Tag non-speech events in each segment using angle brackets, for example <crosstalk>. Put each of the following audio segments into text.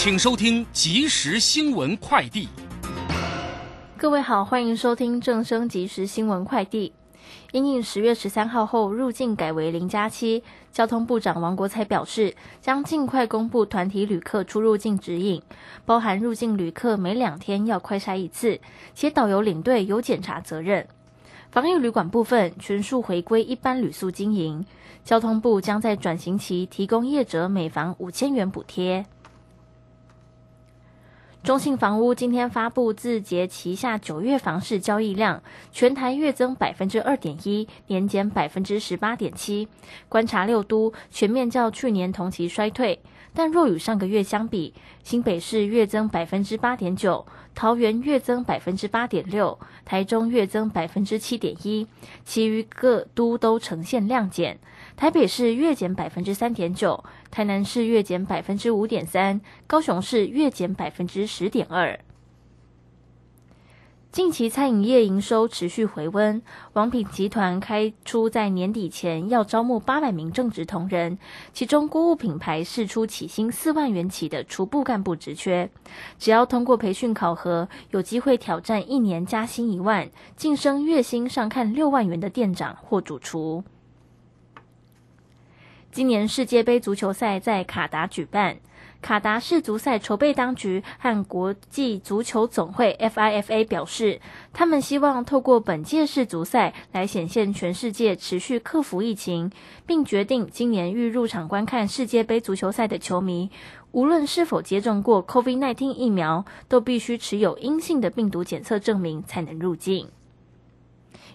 请收听即时新闻快递。各位好，欢迎收听正声即时新闻快递。因应十月十三号后入境改为零加七，交通部长王国才表示，将尽快公布团体旅客出入境指引，包含入境旅客每两天要快筛一次，且导游领队有检查责任。防疫旅馆部分全数回归一般旅宿经营，交通部将在转型期提供业者每房五千元补贴。中信房屋今天发布字节旗下九月房市交易量，全台月增百分之二点一，年减百分之十八点七。观察六都全面较去年同期衰退，但若与上个月相比，新北市月增百分之八点九，桃园月增百分之八点六，台中月增百分之七点一，其余各都都呈现量减。台北市月减百分之三点九，台南市月减百分之五点三，高雄市月减百分之十点二。近期餐饮业营收持续回温，王品集团开出在年底前要招募八百名正职同仁，其中锅物品牌试出起薪四万元起的厨部干部职缺，只要通过培训考核，有机会挑战一年加薪一万，晋升月薪上看六万元的店长或主厨。今年世界杯足球赛在卡达举办，卡达世足赛筹备当局和国际足球总会 （FIFA） 表示，他们希望透过本届世足赛来显现全世界持续克服疫情，并决定今年欲入场观看世界杯足球赛的球迷，无论是否接种过 COVID-19 疫苗，都必须持有阴性的病毒检测证明才能入境。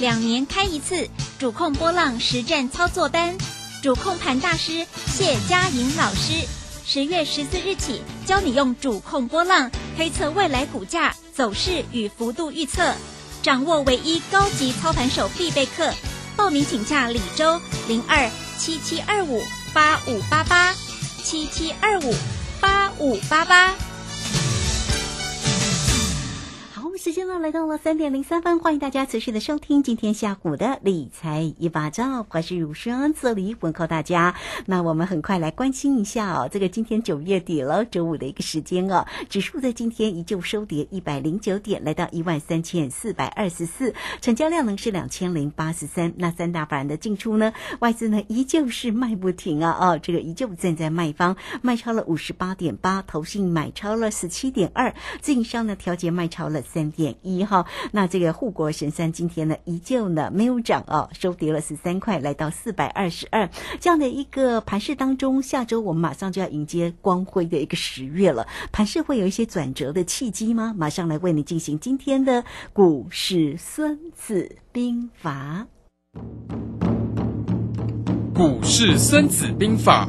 两年开一次主控波浪实战操作班，主控盘大师谢佳莹老师，十月十四日起教你用主控波浪推测未来股价走势与幅度预测，掌握唯一高级操盘手必备课。报名请假李周零二七七二五八五八八七七二五八五八八。时间呢来到了三点零三分，欢迎大家持续的收听今天下午的理财一把照，我是如轩，这里问候大家。那我们很快来关心一下哦，这个今天九月底了，周五的一个时间哦，指数在今天依旧收跌一百零九点，来到一万三千四百二十四，成交量呢是两千零八十三。那三大板的进出呢，外资呢依旧是卖不停啊，哦，这个依旧站在卖方，卖超了五十八点八，投信买超了十七点二，自营商呢调节卖超了三。点一哈，那这个护国神山今天呢依旧呢没有涨哦，收跌了十三块，来到四百二十二。这样的一个盘势当中，下周我们马上就要迎接光辉的一个十月了，盘势会有一些转折的契机吗？马上来为你进行今天的股市孙子兵法。股市孙子兵法。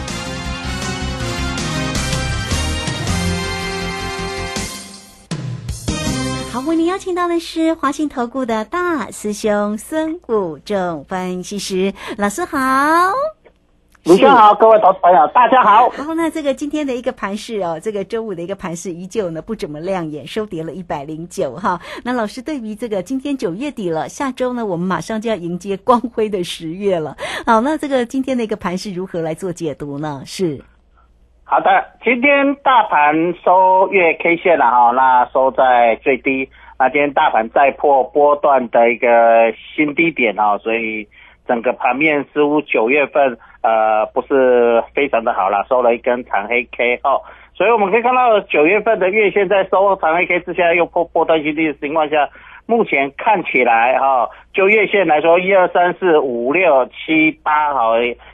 好，为您邀请到的是华信投顾的大师兄孙谷正分析师老师好。卢兄好，各位投资朋友，大家好。好，那这个今天的一个盘势哦，这个周五的一个盘势依旧呢不怎么亮眼，收跌了一百零九哈。那老师对于这个今天九月底了，下周呢我们马上就要迎接光辉的十月了。好，那这个今天的一个盘势如何来做解读呢？是好的，今天大盘收月 K 线了哈，那收在最低，那今天大盘再破波段的一个新低点哈，所以整个盘面似乎九月份。呃，不是非常的好了，收了一根长黑 K 哦，所以我们可以看到九月份的月线在收长黑 K 之下又破波段新低的情况下，目前看起来哈，就月线来说，一二三四五六七八，好，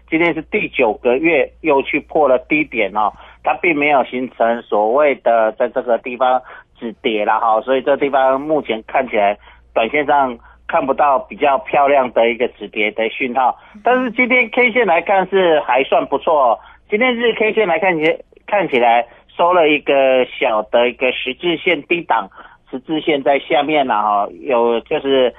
今天是第九个月又去破了低点哦，它并没有形成所谓的在这个地方止跌了哈，所以这地方目前看起来短线上。看不到比较漂亮的一个止跌的讯号，但是今天 K 线来看是还算不错。今天日 K 线来看起看起来收了一个小的一个十字线低档，十字线在下面了哈，有就是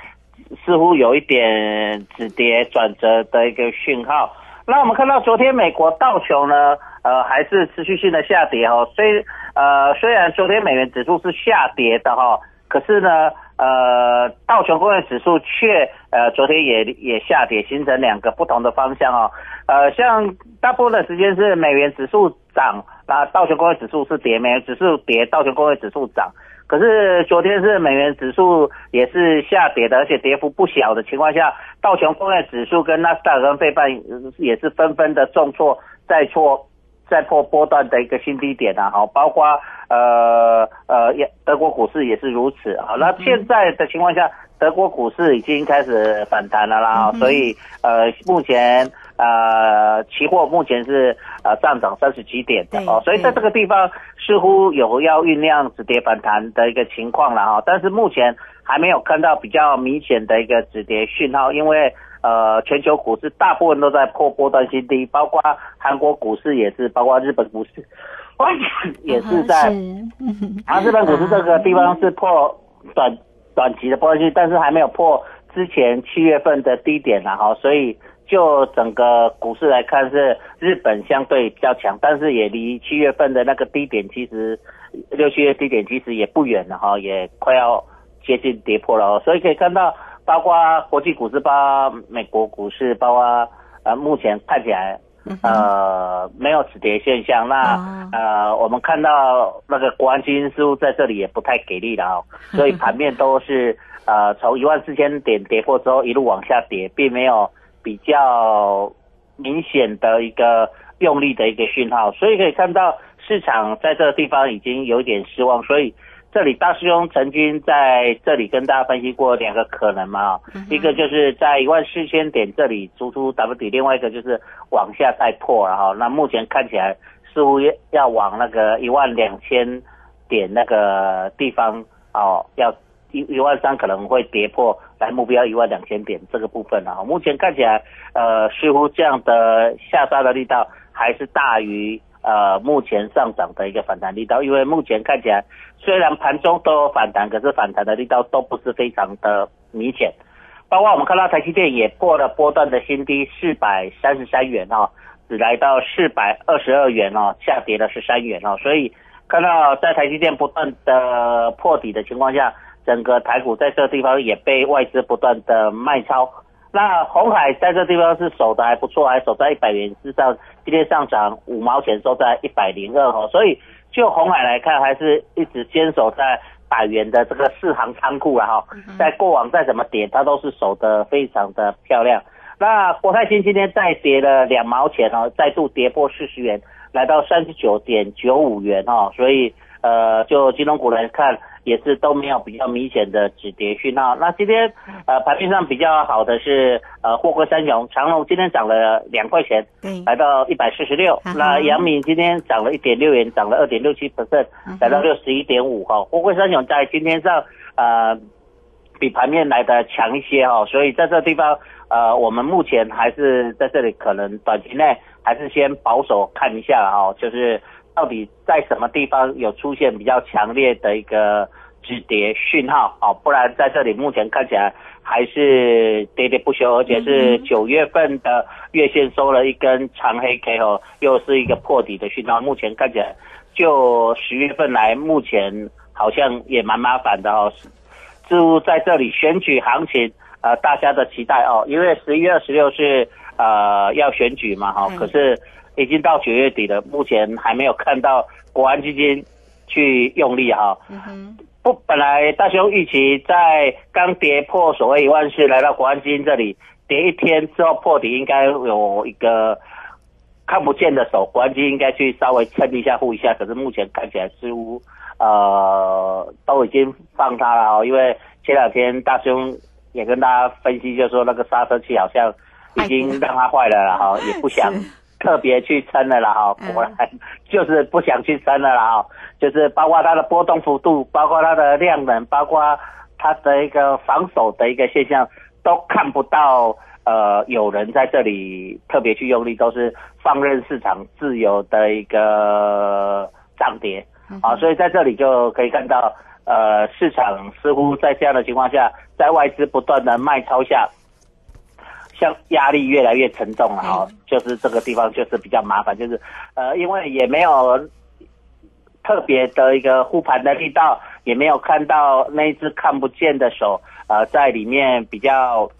似乎有一点止跌转折的一个讯号。那我们看到昨天美国道琼呢，呃还是持续性的下跌哈，虽呃虽然昨天美元指数是下跌的哈，可是呢。呃，道琼工业指数却呃昨天也也下跌，形成两个不同的方向哦。呃，像大部分的时间是美元指数涨，那道琼工业指数是跌，美元指数跌，道琼工业指数涨。可是昨天是美元指数也是下跌的，而且跌幅不小的情况下，道琼工业指数跟纳斯达克跟费半也是纷纷的重挫再挫。再破波段的一个新低点啊，好，包括呃呃，德国股市也是如此好，那现在的情况下，德国股市已经开始反弹了啦，所以呃，目前呃，期货目前是呃上涨三十几点的哦，所以在这个地方似乎有要酝酿止跌反弹的一个情况了哈，但是目前还没有看到比较明显的一个止跌讯号，因为。呃，全球股市大部分都在破波段新低，包括韩国股市也是，包括日本股市，也 <laughs> 是在。啊，日本股市这个地方是破短短期的波段新低，但是还没有破之前七月份的低点了哈。所以就整个股市来看，是日本相对比较强，但是也离七月份的那个低点，其实六七月低点其实也不远了哈，也快要接近跌破了哦，所以可以看到。包括国际股市，包括美国股市，包括呃，目前看起来呃没有止跌现象。那呃，我们看到那个国安基金似乎在这里也不太给力了哦，<laughs> 所以盘面都是呃从一万四千点跌破之后一路往下跌，并没有比较明显的一个用力的一个讯号，所以可以看到市场在这个地方已经有点失望，所以。这里大师兄曾经在这里跟大家分析过两个可能嘛，一个就是在一万四千点这里突出 W 底，另外一个就是往下再破，然后那目前看起来似乎要往那个一万两千点那个地方哦，要一一万三可能会跌破，来目标一万两千点这个部分啊，目前看起来呃似乎这样的下杀的力道还是大于。呃，目前上涨的一个反弹力道，因为目前看起来虽然盘中都有反弹，可是反弹的力道都不是非常的明显。包括我们看到台积电也破了波段的新低四百三十三元哦，只来到四百二十二元哦，下跌了十三元哦。所以看到在台积电不断的破底的情况下，整个台股在这个地方也被外资不断的卖超。那红海在这地方是守的还不错，还守在一百元之上，今天上涨五毛钱，收在一百零二哦。所以就红海来看，还是一直坚守在百元的这个四行仓库了哈。在过往再怎么跌，它都是守的非常的漂亮。那国泰金今天再跌了两毛钱哦，再度跌破四十元，来到三十九点九五元哦。所以呃，就金融股来看。也是都没有比较明显的止跌讯号。那今天呃盘面上比较好的是呃货柜三雄，长隆今天涨了两块钱，来到一百四十六。那阳明今天涨了一点六元，涨了二点六七 percent，来到六十一点五哈。货柜三雄在今天上呃比盘面来的强一些哈，所以在这地方呃我们目前还是在这里可能短期内还是先保守看一下哈，就是。到底在什么地方有出现比较强烈的一个止跌讯号哦，不然在这里目前看起来还是跌跌不休，而且是九月份的月线收了一根长黑 K 哦，又是一个破底的讯号。目前看起来，就十月份来，目前好像也蛮麻烦的哦。似乎在这里选举行情，呃，大家的期待哦，因为十一月二十六是呃要选举嘛哈，可是已经到九月底了，目前还没有看到国安基金去用力哈。不，本来大雄预期在刚跌破所谓一万四，来到国安基金这里跌一天之后破底，应该有一个看不见的手，国安基金应该去稍微撑一下护一下，可是目前看起来似乎。呃，都已经放它了哦，因为前两天大兄也跟大家分析，就说那个刹车器好像已经让它坏了了哈，也不想特别去撑了啦哈，果然就是不想去撑了啦哈，就是包括它的波动幅度，包括它的量能，包括它的一个防守的一个现象，都看不到呃有人在这里特别去用力，都是放任市场自由的一个涨跌。啊，所以在这里就可以看到，呃，市场似乎在这样的情况下，在外资不断的卖超下，像压力越来越沉重了哈，就是这个地方就是比较麻烦，就是呃，因为也没有特别的一个护盘的力道，也没有看到那一只看不见的手，呃，在里面比较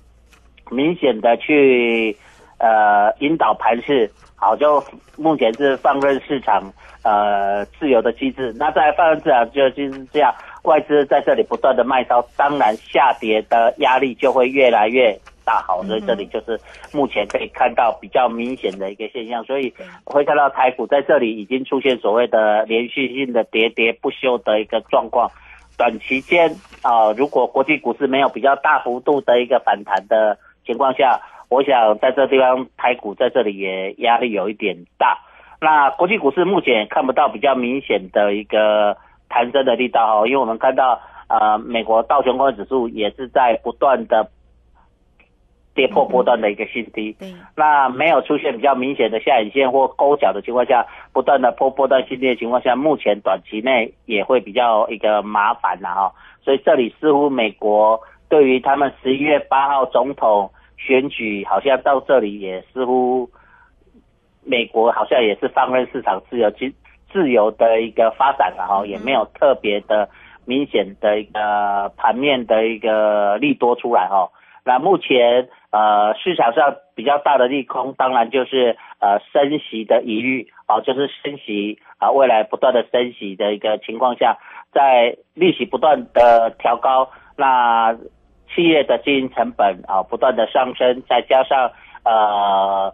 明显的去呃引导盘势，好，就目前是放任市场。呃，自由的机制，那在放任市场就就是这样，外资在这里不断的卖超，当然下跌的压力就会越来越大。好，所以这里就是目前可以看到比较明显的一个现象，所以会看到台股在这里已经出现所谓的连续性的喋喋不休的一个状况。短期间啊，如果国际股市没有比较大幅度的一个反弹的情况下，我想在这地方台股在这里也压力有一点大。那国际股市目前看不到比较明显的一个弹升的力道哦，因为我们看到呃美国道琼工业指数也是在不断的跌破波段的一个新低，那没有出现比较明显的下影线或勾脚的情况下，不断的破波段新低的情况下，目前短期内也会比较一个麻烦了哈，所以这里似乎美国对于他们十一月八号总统选举，好像到这里也似乎。美国好像也是放任市场自由、自自由的一个发展了哈，也没有特别的明显的一个盘面的一个利多出来哈。那目前呃市场上比较大的利空，当然就是呃升息的疑虑啊，就是升息啊，未来不断的升息的一个情况下，在利息不断的调高，那企业的经营成本啊不断的上升，再加上呃。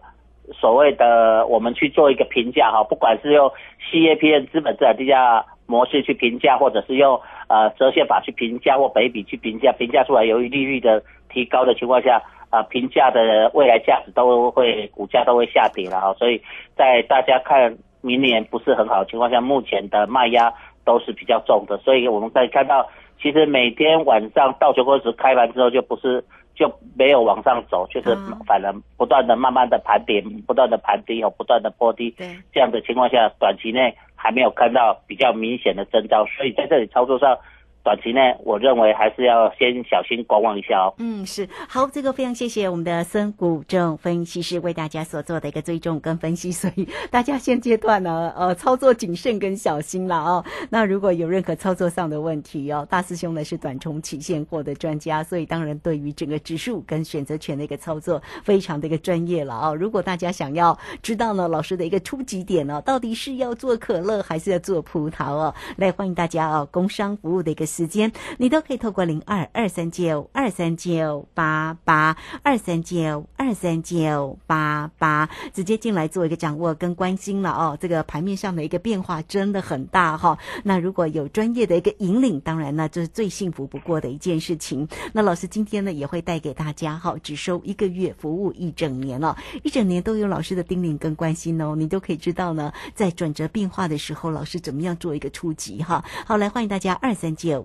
所谓的我们去做一个评价哈，不管是用 CAPM 资本资产定价模式去评价，或者是用呃折现法去评价或北比去评价，评价出来由于利率的提高的情况下，啊评价的未来价值都会股价都会下跌了哈，所以在大家看明年不是很好的情况下，目前的卖压都是比较重的，所以我们可以看到，其实每天晚上到九公时开盘之后就不是。就没有往上走，就是反而不断的、慢慢的盘点，不断的盘低和不断的破低，对这样的情况下，短期内还没有看到比较明显的征兆，所以在这里操作上。短期内，我认为还是要先小心观望一下哦。嗯，是好，这个非常谢谢我们的孙谷正分析师为大家所做的一个追踪跟分析，所以大家现阶段呢，呃，操作谨慎跟小心了哦。那如果有任何操作上的问题哦，大师兄呢是短冲期现货的专家，所以当然对于整个指数跟选择权的一个操作非常的一个专业了哦。如果大家想要知道呢，老师的一个初级点呢，到底是要做可乐还是要做葡萄哦？来欢迎大家哦，工商服务的一个。时间你都可以透过零二二三九二三九八八二三九二三九八八直接进来做一个掌握跟关心了哦。这个盘面上的一个变化真的很大哈。那如果有专业的一个引领，当然呢这是最幸福不过的一件事情。那老师今天呢也会带给大家哈，只收一个月，服务一整年了，一整年都有老师的叮咛跟关心哦，你都可以知道呢，在转折变化的时候，老师怎么样做一个初级哈。好，来欢迎大家二三九。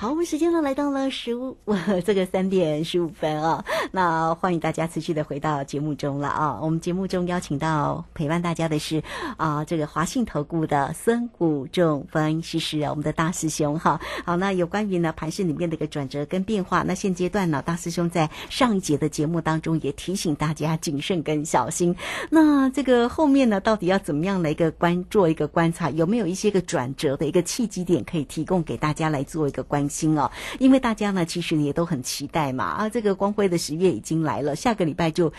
好，我们时间呢来到了十五 <laughs> 这个三点十五分啊，那欢迎大家持续的回到节目中了啊。我们节目中邀请到陪伴大家的是啊，这个华信投顾的孙谷仲分析师啊，我们的大师兄哈。好，那有关于呢盘市里面的一个转折跟变化，那现阶段呢，大师兄在上一节的节目当中也提醒大家谨慎跟小心。那这个后面呢，到底要怎么样的一个观做一个观察，有没有一些个转折的一个契机点可以提供给大家来做一个观心哦？因为大家呢，其实也都很期待嘛啊，这个光辉的十月已经来了，下个礼拜就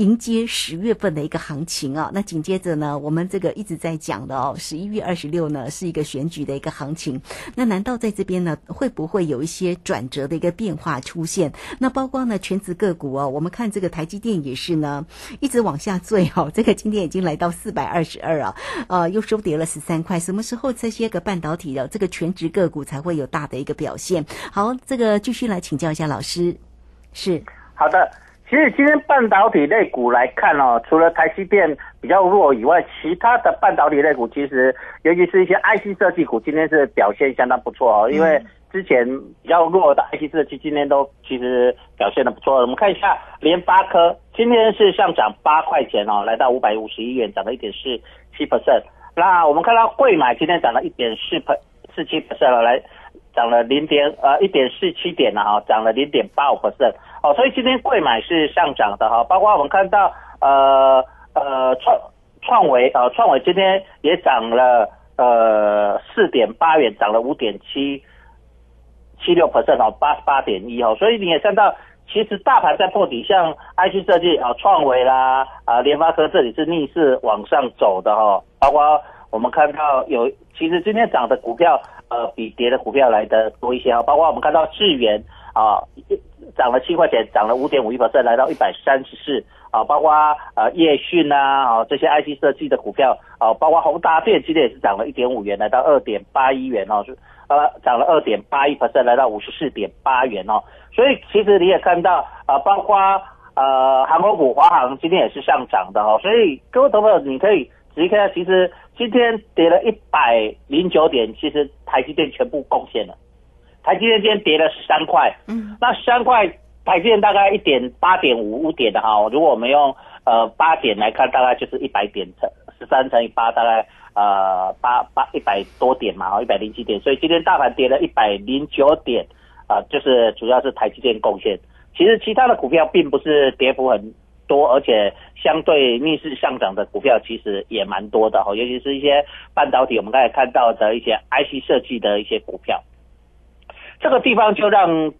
迎接十月份的一个行情啊。那紧接着呢，我们这个一直在讲的哦，十一月二十六呢是一个选举的一个行情。那难道在这边呢，会不会有一些转折的一个变化出现？那包括呢，全职个股哦，我们看这个台积电也是呢，一直往下坠哦，<laughs> 这个今天已经来到四百二十二啊，呃，又收跌了十三块。什么时候这些个半导体的这个全职个股才会有大的一个表现？好，这个继续来请教一下老师，是好的，其实今天半导体类股来看哦，除了台积电比较弱以外，其他的半导体类股其实，尤其是一些 IC 设计股，今天是表现相当不错哦。因为之前比较弱的 IC 设计，今天都其实表现的不错。我们看一下联发科，今天是上涨八块钱哦，来到五百五十一元，涨了一点四七 percent。那我们看到贵买今天涨了一点四 per 四七 percent 了，来。涨了零点呃一点四七点了哈，涨了零点八五。percent 哦，所以今天贵买是上涨的哈，包括我们看到呃呃创创维啊创维今天也涨了呃四点八元，涨了五点七七六 percent 哦，八十八点一哦，所以你也看到其实大盘在破底，像 IC 设计啊创维啦啊联发科这里是逆势往上走的哈，包括我们看到有其实今天涨的股票。呃，比跌的股票来的多一些啊，包括我们看到智源啊，涨了七块钱，涨了五点五一%，来到一百三十四啊，包括呃叶讯啊，啊这些 IC 设计的股票啊，包括宏达电今天也是涨了一点五元，来到二点八一元哦，是呃涨了二点八一%，来到五十四点八元哦，所以其实你也看到啊，包括呃航空股华航今天也是上涨的哦，所以各位朋友你可以。仔细看，其实今天跌了一百零九点，其实台积电全部贡献了。台积电今天跌了十三块，嗯，那十三块，台积电大概一点八点五五点的哈。如果我们用呃八点来看，大概就是一百点乘十三乘以八，大概呃八八一百多点嘛，哦一百零七点。所以今天大盘跌了一百零九点，啊，就是主要是台积电贡献。其实其他的股票并不是跌幅很。多，而且相对逆势上涨的股票其实也蛮多的哈，尤其是一些半导体，我们刚才看到的一些 IC 设计的一些股票，这个地方就让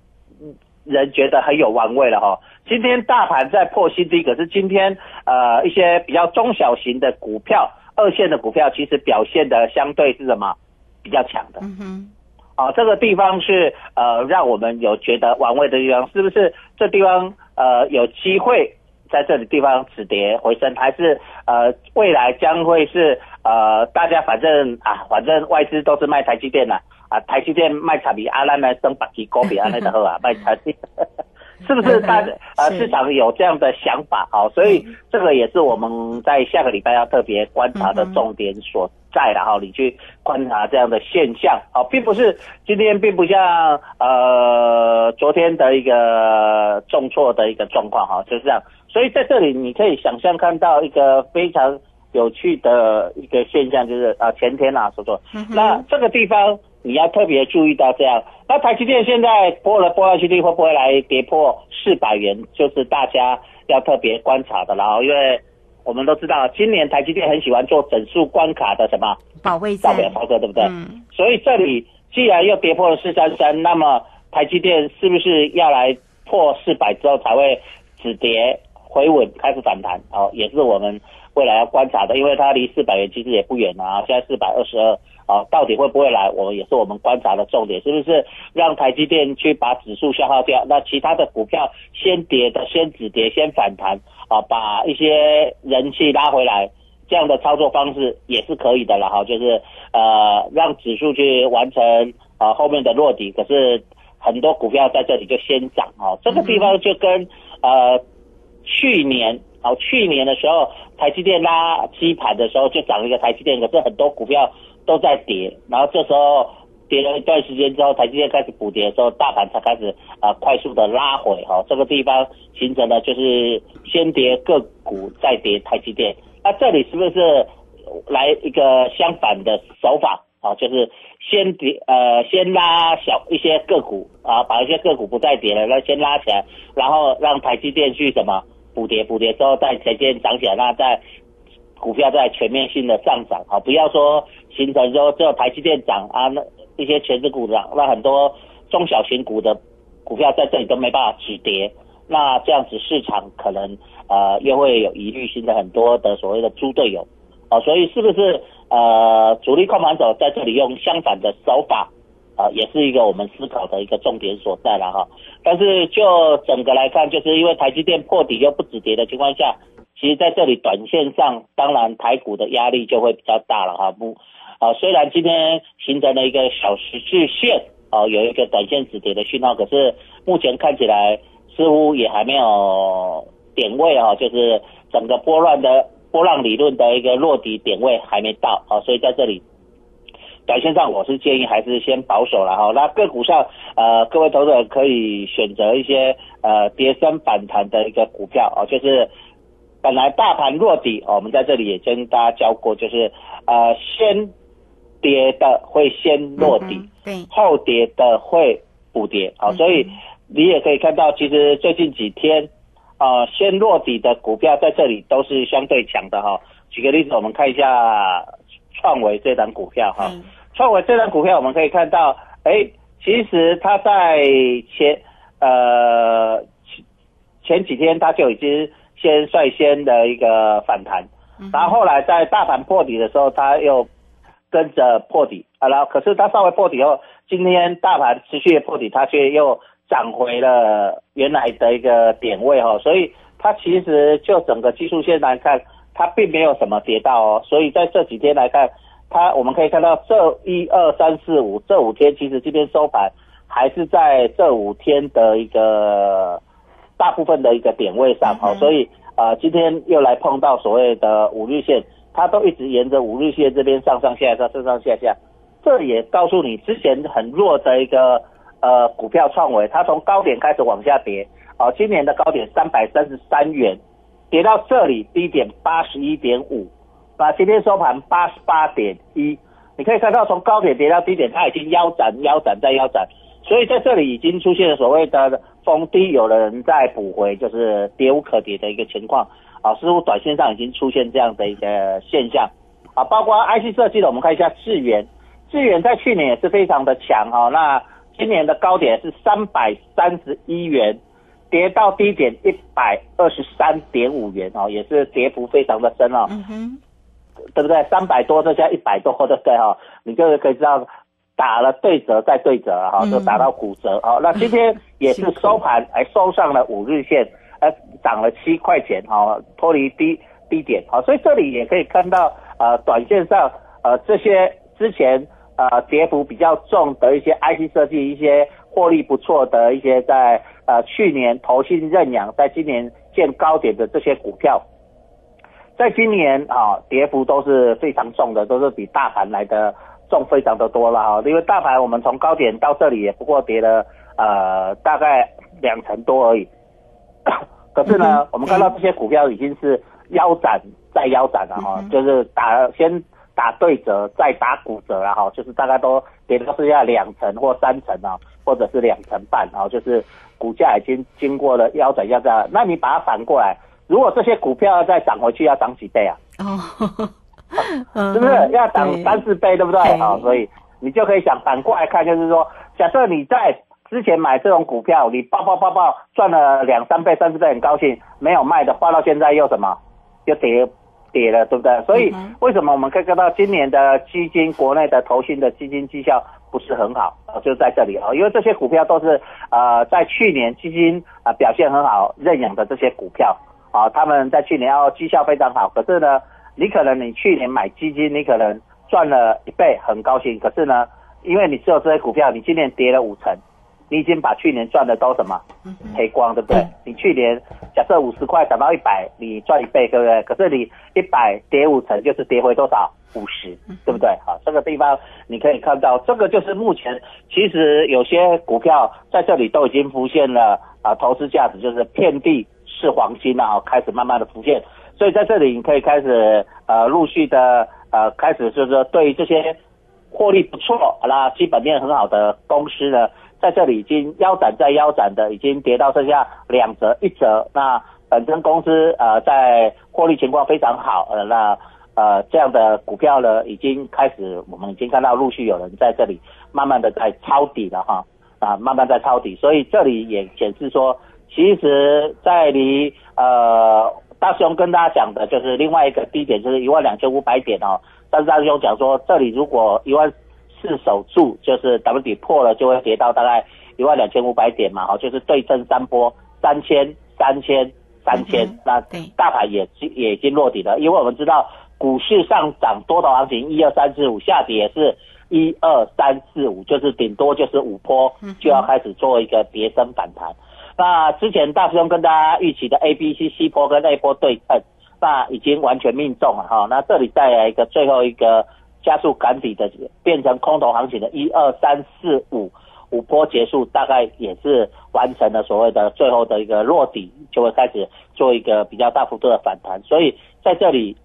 人觉得很有玩味了哈。今天大盘在破新低，可是今天呃一些比较中小型的股票、二线的股票，其实表现的相对是什么比较强的？嗯哼，啊，这个地方是呃让我们有觉得玩味的地方，是不是？这地方呃有机会。在这里地方止跌回升，还是呃未来将会是呃大家反正啊反正外资都是卖台积电的啊台积电卖产比阿兰呢升百几高比阿兰的好啊 <laughs> 卖台积，<laughs> 是不是大呃市场有这样的想法？啊？所以这个也是我们在下个礼拜要特别观察的重点所在的哈，你去观察这样的现象啊，并不是今天并不像呃昨天的一个重挫的一个状况哈，就是这样。所以在这里，你可以想象看到一个非常有趣的一个现象，就是啊，前天啊，所说，那这个地方你要特别注意到这样。那台积电现在破了波下去，会不会来跌破四百元？就是大家要特别观察的。然后，因为我们都知道，今年台积电很喜欢做整数关卡的什么保卫战、造表操作，对不对？嗯。所以这里既然又跌破了四三三，那么台积电是不是要来破四百之后才会止跌？回稳开始反弹，哦，也是我们未来要观察的，因为它离四百元其实也不远啊，现在四百二十二，啊，到底会不会来，我们也是我们观察的重点，是不是让台积电去把指数消耗掉，那其他的股票先跌的先止跌先反弹，啊，把一些人气拉回来，这样的操作方式也是可以的了哈，就是呃让指数去完成啊后面的落底，可是很多股票在这里就先涨哦，这个地方就跟呃。去年哦，去年的时候，台积电拉基盘的时候就涨了一个台积电，可是很多股票都在跌，然后这时候跌了一段时间之后，台积电开始补跌的时候，大盘才开始啊快速的拉回哈，这个地方形成了就是先跌个股再跌台积电，那这里是不是来一个相反的手法啊？就是先跌呃先拉小一些个股啊，把一些个股不再跌了，那先拉起来，然后让台积电去什么？补跌补跌之后，在前天涨起来，那在股票在全面性的上涨啊，不要说形成说只有台积电涨啊，那一些全职股涨，那很多中小型股的股票在这里都没办法止跌，那这样子市场可能呃又会有疑虑性的很多的所谓的猪队友啊，所以是不是呃主力控盘手在这里用相反的手法？啊，也是一个我们思考的一个重点所在了哈。但是就整个来看，就是因为台积电破底又不止跌的情况下，其实在这里短线上，当然台股的压力就会比较大了哈。不，啊，虽然今天形成了一个小十字线，哦，有一个短线止跌的讯号，可是目前看起来似乎也还没有点位啊，就是整个波浪的波浪理论的一个落底点位还没到啊，所以在这里。短线上，我是建议还是先保守了哈。那个股上，呃，各位投资者可以选择一些呃跌升反弹的一个股票哦，就是本来大盘落底，我们在这里也跟大家教过，就是呃先跌的会先落底，对，后跌的会补跌啊。所以你也可以看到，其实最近几天啊，先落底的股票在这里都是相对强的哈。举个例子，我们看一下创维这档股票哈。创维这张股票，我们可以看到，哎，其实它在前呃前前几天它就已经先率先的一个反弹，然后后来在大盘破底的时候，它又跟着破底啊，然后可是它稍微破底后，今天大盘持续的破底，它却又涨回了原来的一个点位哈，所以它其实就整个技术线来看，它并没有什么跌到哦，所以在这几天来看。它我们可以看到，这一二三四五这五天，其实今天收盘还是在这五天的一个大部分的一个点位上，好，所以啊，今天又来碰到所谓的五日线，它都一直沿着五日线这边上上下下上上下下，这也告诉你之前很弱的一个呃股票创维，它从高点开始往下跌，好，今年的高点三百三十三元，跌到这里低点八十一点五。那今天收盘八十八点一，你可以看到从高点跌到低点，它已经腰斩、腰斩再腰斩，所以在这里已经出现了所谓的逢低有人在补回，就是跌无可跌的一个情况啊，似乎短线上已经出现这样的一个现象啊。包括 IC 设计的，我们看一下智源，智源在去年也是非常的强哈，那今年的高点是三百三十一元，跌到低点一百二十三点五元哦，也是跌幅非常的深哦。嗯哼。对不对？三百多再加一百多，对不对哈？你就可以知道打了对折再对折哈，就打到骨折哦。那今天也是收盘还收上了五日线，呃，涨了七块钱哈，脱离低低点好，所以这里也可以看到呃，短线上呃这些之前呃跌幅比较重的一些 IC 设计，一些获利不错的一些在呃去年投信认养，在今年见高点的这些股票。在今年啊，跌幅都是非常重的，都是比大盘来的重非常的多了哈。因为大盘我们从高点到这里也不过跌了呃大概两成多而已，<coughs> 可是呢，我们看到这些股票已经是腰斩再腰斩了哈，就是打先打对折再打骨折了哈，就是大概都跌到剩下两成或三成啊，或者是两成半啊，就是股价已经经过了腰斩腰斩，那你把它反过来。如果这些股票要再涨回去，要涨几倍啊？哦，<laughs> 是不是要涨三四倍，对不对？好，所以你就可以想反过来看，就是说，假设你在之前买这种股票，你爆爆爆爆赚了两三倍、三四倍，很高兴，没有卖的，花到现在又什么，又跌跌了，对不对？所以为什么我们可以看到今年的基金，国内的投信的基金绩效不是很好啊？就在这里啊，因为这些股票都是呃在去年基金啊表现很好认养的这些股票啊，他们在去年要绩效非常好，可是呢，你可能你去年买基金，你可能赚了一倍，很高兴，可是呢，因为你只有这些股票，你今年跌了五成。你已经把去年赚的都什么赔光，对不对？你去年假设五十块涨到一百，你赚一倍，对不对？可是你一百跌五成，就是跌回多少？五十，对不对？好，这个地方你可以看到，这个就是目前其实有些股票在这里都已经浮现了啊，投资价值就是遍地是黄金了，开始慢慢的浮现。所以在这里你可以开始呃陆续的呃开始就是说对于这些获利不错，好啦，基本面很好的公司呢。在这里已经腰斩再腰斩的，已经跌到剩下两折一折。那本身公司呃在获利情况非常好，呃那呃这样的股票呢，已经开始我们已经看到陆续有人在这里慢慢的在抄底了哈啊慢慢在抄底，所以这里也显示说，其实在离呃大师兄跟大家讲的就是另外一个低点就是一万两千五百点哦，但是大师兄讲说这里如果一万。四守住，就是 W 底破了，就会跌到大概一万两千五百点嘛，哈，就是对称三波，三千、三千、三千，那大盘也也已经落底了，因为我们知道股市上涨多头行情一二三四五，下跌也是一二三四五，就是顶多就是五波就要开始做一个跌升反弹。那之前大师兄跟大家预期的 A、B、C、C 波跟 A 波对称，那已经完全命中了哈。那这里再来一个最后一个。加速赶底的变成空头行情的一二三四五五波结束，大概也是完成了所谓的最后的一个落底，就会开始做一个比较大幅度的反弹。所以在这里，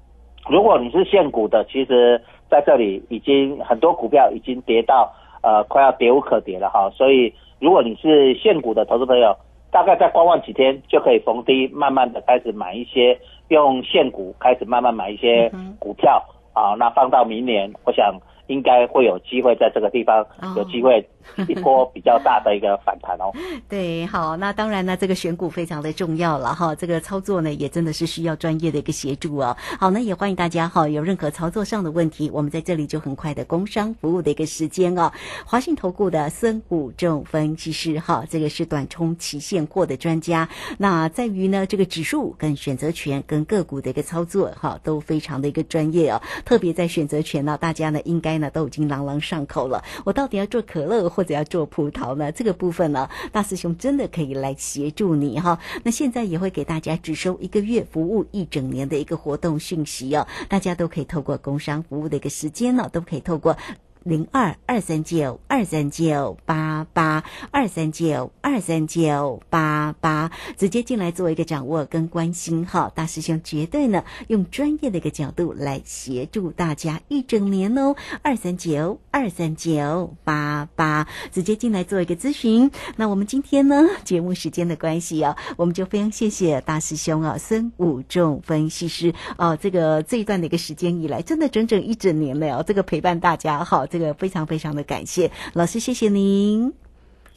<clears throat> 如果你是现股的，其实在这里已经很多股票已经跌到呃快要跌无可跌了哈。所以如果你是现股的投资朋友，大概再观望几天就可以逢低慢慢的开始买一些用现股开始慢慢买一些股票。啊，那放到明年，我想应该会有机会在这个地方有机会。一波比较大的一个反弹哦。<laughs> 对，好，那当然呢，这个选股非常的重要了哈。这个操作呢，也真的是需要专业的一个协助哦。好，那也欢迎大家哈，有任何操作上的问题，我们在这里就很快的工商服务的一个时间哦。华信投顾的孙武仲分析师哈，这个是短冲期现货的专家。那在于呢，这个指数跟选择权跟个股的一个操作哈，都非常的一个专业哦。特别在选择权呢，大家呢应该呢都已经朗朗上口了。我到底要做可乐？或者要做葡萄呢？这个部分呢，大师兄真的可以来协助你哈。那现在也会给大家只收一个月服务一整年的一个活动讯息哦，大家都可以透过工商服务的一个时间呢，都可以透过。零二二三九二三九八八二三九二三九八八，直接进来做一个掌握跟关心哈，大师兄绝对呢用专业的一个角度来协助大家一整年哦，二三九二三九八八，直接进来做一个咨询。那我们今天呢节目时间的关系啊，我们就非常谢谢大师兄啊孙武仲分析师哦，这个这一段的一个时间以来，真的整整一整年了哦，这个陪伴大家哈。这个非常非常的感谢老师，谢谢您。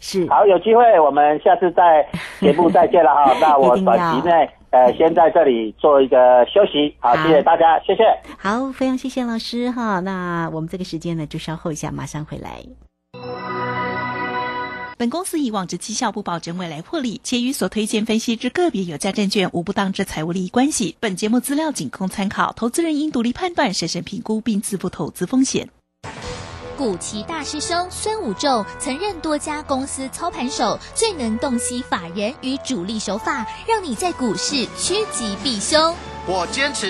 是好，有机会我们下次再节目再见了哈。<laughs> 那我短期内呃先在这里做一个休息。好，谢谢大家，谢谢。好，非常谢谢老师哈。那我们这个时间呢就稍后一下，马上回来。本公司以往之绩效不保证未来获利，且与所推荐分析之个别有价证券无不当之财务利益关系。本节目资料仅供参考，投资人应独立判断、审慎评估并自负投资风险。古奇大师兄孙武仲曾任多家公司操盘手，最能洞悉法人与主力手法，让你在股市趋吉避凶。我坚持。